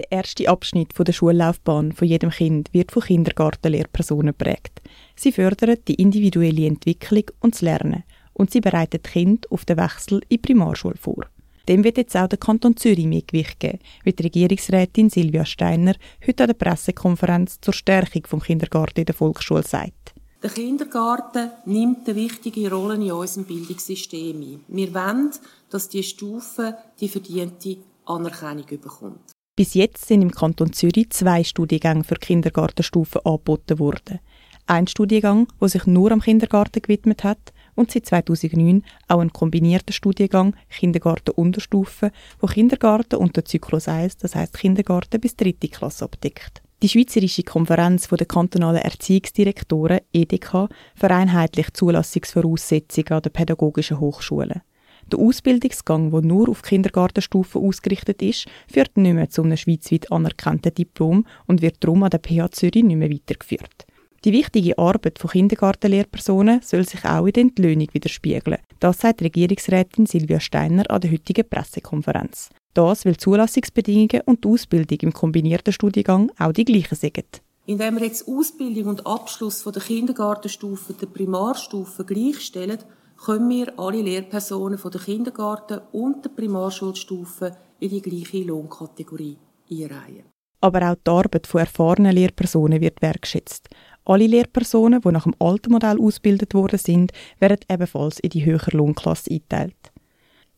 Der erste Abschnitt der Schullaufbahn von jedem Kind wird von Kindergartenlehrpersonen prägt. Sie fördern die individuelle Entwicklung und das Lernen und sie bereiten die Kinder auf den Wechsel in die Primarschule vor. Dem wird jetzt auch der Kanton Zürich mehr Gewicht geben, wie die Regierungsrätin Silvia Steiner heute an der Pressekonferenz zur Stärkung vom Kindergarten in der Volksschule sagt. Der Kindergarten nimmt eine wichtige Rolle in unserem Bildungssystem ein. Wir wollen, dass die Stufe die verdiente Anerkennung bekommt. Bis jetzt sind im Kanton Zürich zwei Studiengänge für Kindergartenstufen angeboten worden. Ein Studiengang, der sich nur am Kindergarten gewidmet hat, und seit 2009 auch ein kombinierter Studiengang Kindergarten Unterstufe, wo Kindergarten und der Zyklus 1, das heißt Kindergarten bis dritte Klasse abdeckt. Die Schweizerische Konferenz der kantonalen Erziehungsdirektoren EDK vereinheitlicht Zulassungsvoraussetzungen an den pädagogischen Hochschulen. Der Ausbildungsgang, der nur auf Kindergartenstufe ausgerichtet ist, führt nicht mehr zu einem schweizweit anerkannten Diplom und wird darum an der PH Zürich nicht mehr weitergeführt. Die wichtige Arbeit von Kindergartenlehrpersonen soll sich auch in der Entlöhnung widerspiegeln. Das sagt Regierungsrätin Silvia Steiner an der heutigen Pressekonferenz. Das, weil Zulassungsbedingungen und die Ausbildung im kombinierten Studiengang auch die gleichen sind. Indem wir jetzt Ausbildung und Abschluss von der Kindergartenstufe der Primarstufe gleichstellen, können wir alle Lehrpersonen von der Kindergarten- und der Primarschulstufe in die gleiche Lohnkategorie einreihen. Aber auch die Arbeit von erfahrenen Lehrpersonen wird wertschätzt. Alle Lehrpersonen, die nach dem alten Modell ausgebildet worden sind, werden ebenfalls in die höhere Lohnklasse eingeteilt.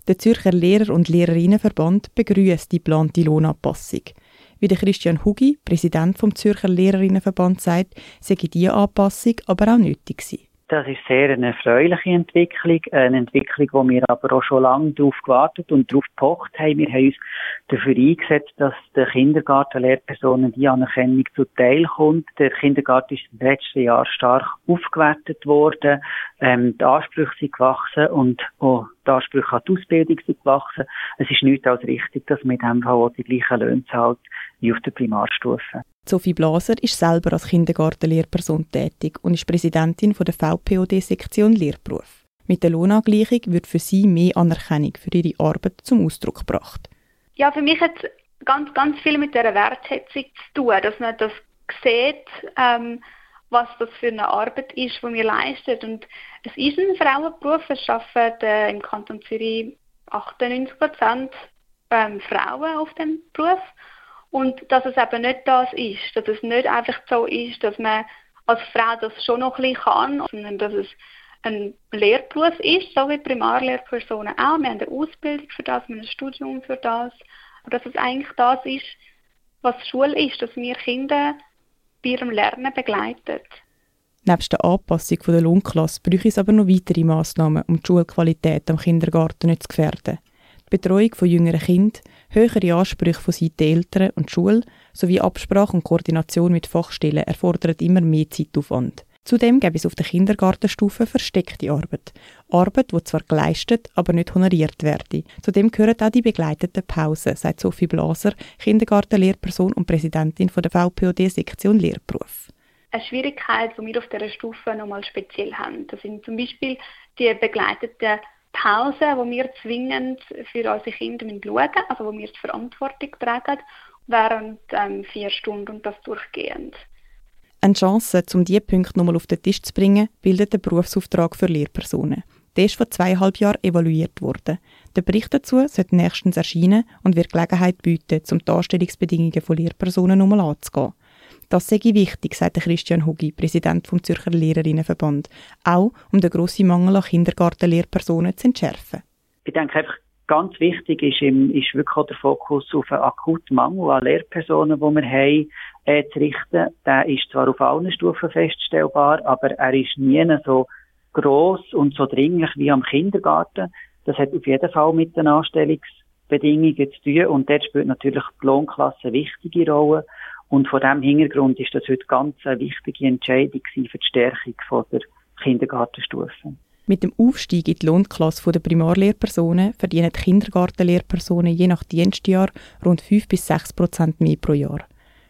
Der Zürcher Lehrer- und Lehrerinnenverband begrüßt die geplante Lohnanpassung. Wie der Christian Hugi, Präsident vom Zürcher Lehrerinnenverband, sagt, sei diese Anpassung aber auch nötig gewesen. Das ist sehr eine erfreuliche Entwicklung, eine Entwicklung, wo wir aber auch schon lange darauf gewartet und darauf gepocht haben. Wir haben uns dafür eingesetzt, dass der Kindergartenlehrpersonen die Anerkennung zuteil kommt. Der Kindergarten ist im letzten Jahr stark aufgewertet worden. Ähm, die Ansprüche sind gewachsen und auch die Ansprüche an die Ausbildung sind gewachsen. Es ist nicht als richtig, dass man in diesem Fall auch die gleichen Löhne zahlt wie auf der Primarstufe. Sophie Blaser ist selber als Kindergartenlehrperson tätig und ist Präsidentin der VPOD-Sektion Lehrberuf. Mit der Lohnangleichung wird für sie mehr Anerkennung für ihre Arbeit zum Ausdruck gebracht. Ja, für mich hat es ganz, ganz viel mit der Wertschätzung zu tun, dass man das sieht, ähm, was das für eine Arbeit ist, die wir leisten. Und es ist ein Frauenberuf. Es arbeiten äh, im Kanton Zürich 98 Prozent ähm, Frauen auf dem Beruf. Und dass es eben nicht das ist, dass es nicht einfach so ist, dass man als Frau das schon noch ein bisschen kann, sondern dass es ein Lehrberuf ist, so wie Primarlehrpersonen auch. Wir haben eine Ausbildung für das, wir haben ein Studium für das. Aber dass es eigentlich das ist, was Schule ist, dass wir Kinder bei ihrem Lernen begleiten. Neben der Anpassung der Lohnklasse bräuchte es aber noch weitere Massnahmen, um die Schulqualität am Kindergarten nicht zu gefährden. Betreuung von jüngeren Kindern, höhere Ansprüche von Seiten Eltern und Schule sowie Absprache und Koordination mit Fachstellen erfordern immer mehr Zeitaufwand. Zudem gäbe es auf der Kindergartenstufe versteckte Arbeit. Arbeit, die zwar geleistet, aber nicht honoriert werde. Zudem gehören auch die begleiteten Pausen, sagt Sophie Blaser, Kindergartenlehrperson und Präsidentin der VPOD-Sektion Lehrberuf. Eine Schwierigkeit, die wir auf dieser Stufe nochmal speziell haben, das sind zum Beispiel die begleiteten Pausen, wo wir zwingend für unsere Kinder schauen müssen, also wo wir die Verantwortung tragen, während ähm, vier Stunden und das durchgehend. Eine Chance, um diese Punkte nochmal auf den Tisch zu bringen, bildet der Berufsauftrag für Lehrpersonen. Der ist vor zweieinhalb Jahren evaluiert worden. Der Bericht dazu sollte nächstens erscheinen und wird Gelegenheit bieten, um die Darstellungsbedingungen von Lehrpersonen nochmal anzugehen. Das sei wichtig, sagt Christian Hugi, Präsident vom Zürcher Lehrerinnenverband, auch um den grossen Mangel an Kindergartenlehrpersonen zu entschärfen. Ich denke einfach, ganz wichtig ist, im, ist wirklich auch der Fokus auf einen akuten Mangel an Lehrpersonen, die wir haben, äh, zu richten. Der ist zwar auf allen Stufen feststellbar, aber er ist nie so gross und so dringlich wie am Kindergarten. Das hat auf jeden Fall mit den Anstellungsbedingungen zu tun und dort spielt natürlich die Lohnklasse eine wichtige Rolle. Und vor diesem Hintergrund ist das heute ganz eine wichtige Entscheidung für die Stärkung der Kindergartenstufe. Mit dem Aufstieg in die Lohnklasse der Primarlehrpersonen verdienen Kindergartenlehrpersonen je nach Dienstjahr rund 5 bis 6 Prozent mehr pro Jahr.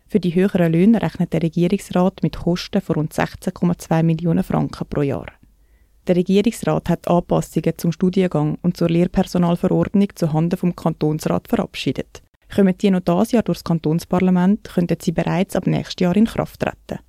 Für die höheren Löhne rechnet der Regierungsrat mit Kosten von rund 16,2 Millionen Franken pro Jahr. Der Regierungsrat hat Anpassungen zum Studiengang und zur Lehrpersonalverordnung zuhanden vom Kantonsrat verabschiedet. Kommen die noch dieses Jahr durchs Kantonsparlament, könnten sie bereits ab nächstes Jahr in Kraft treten.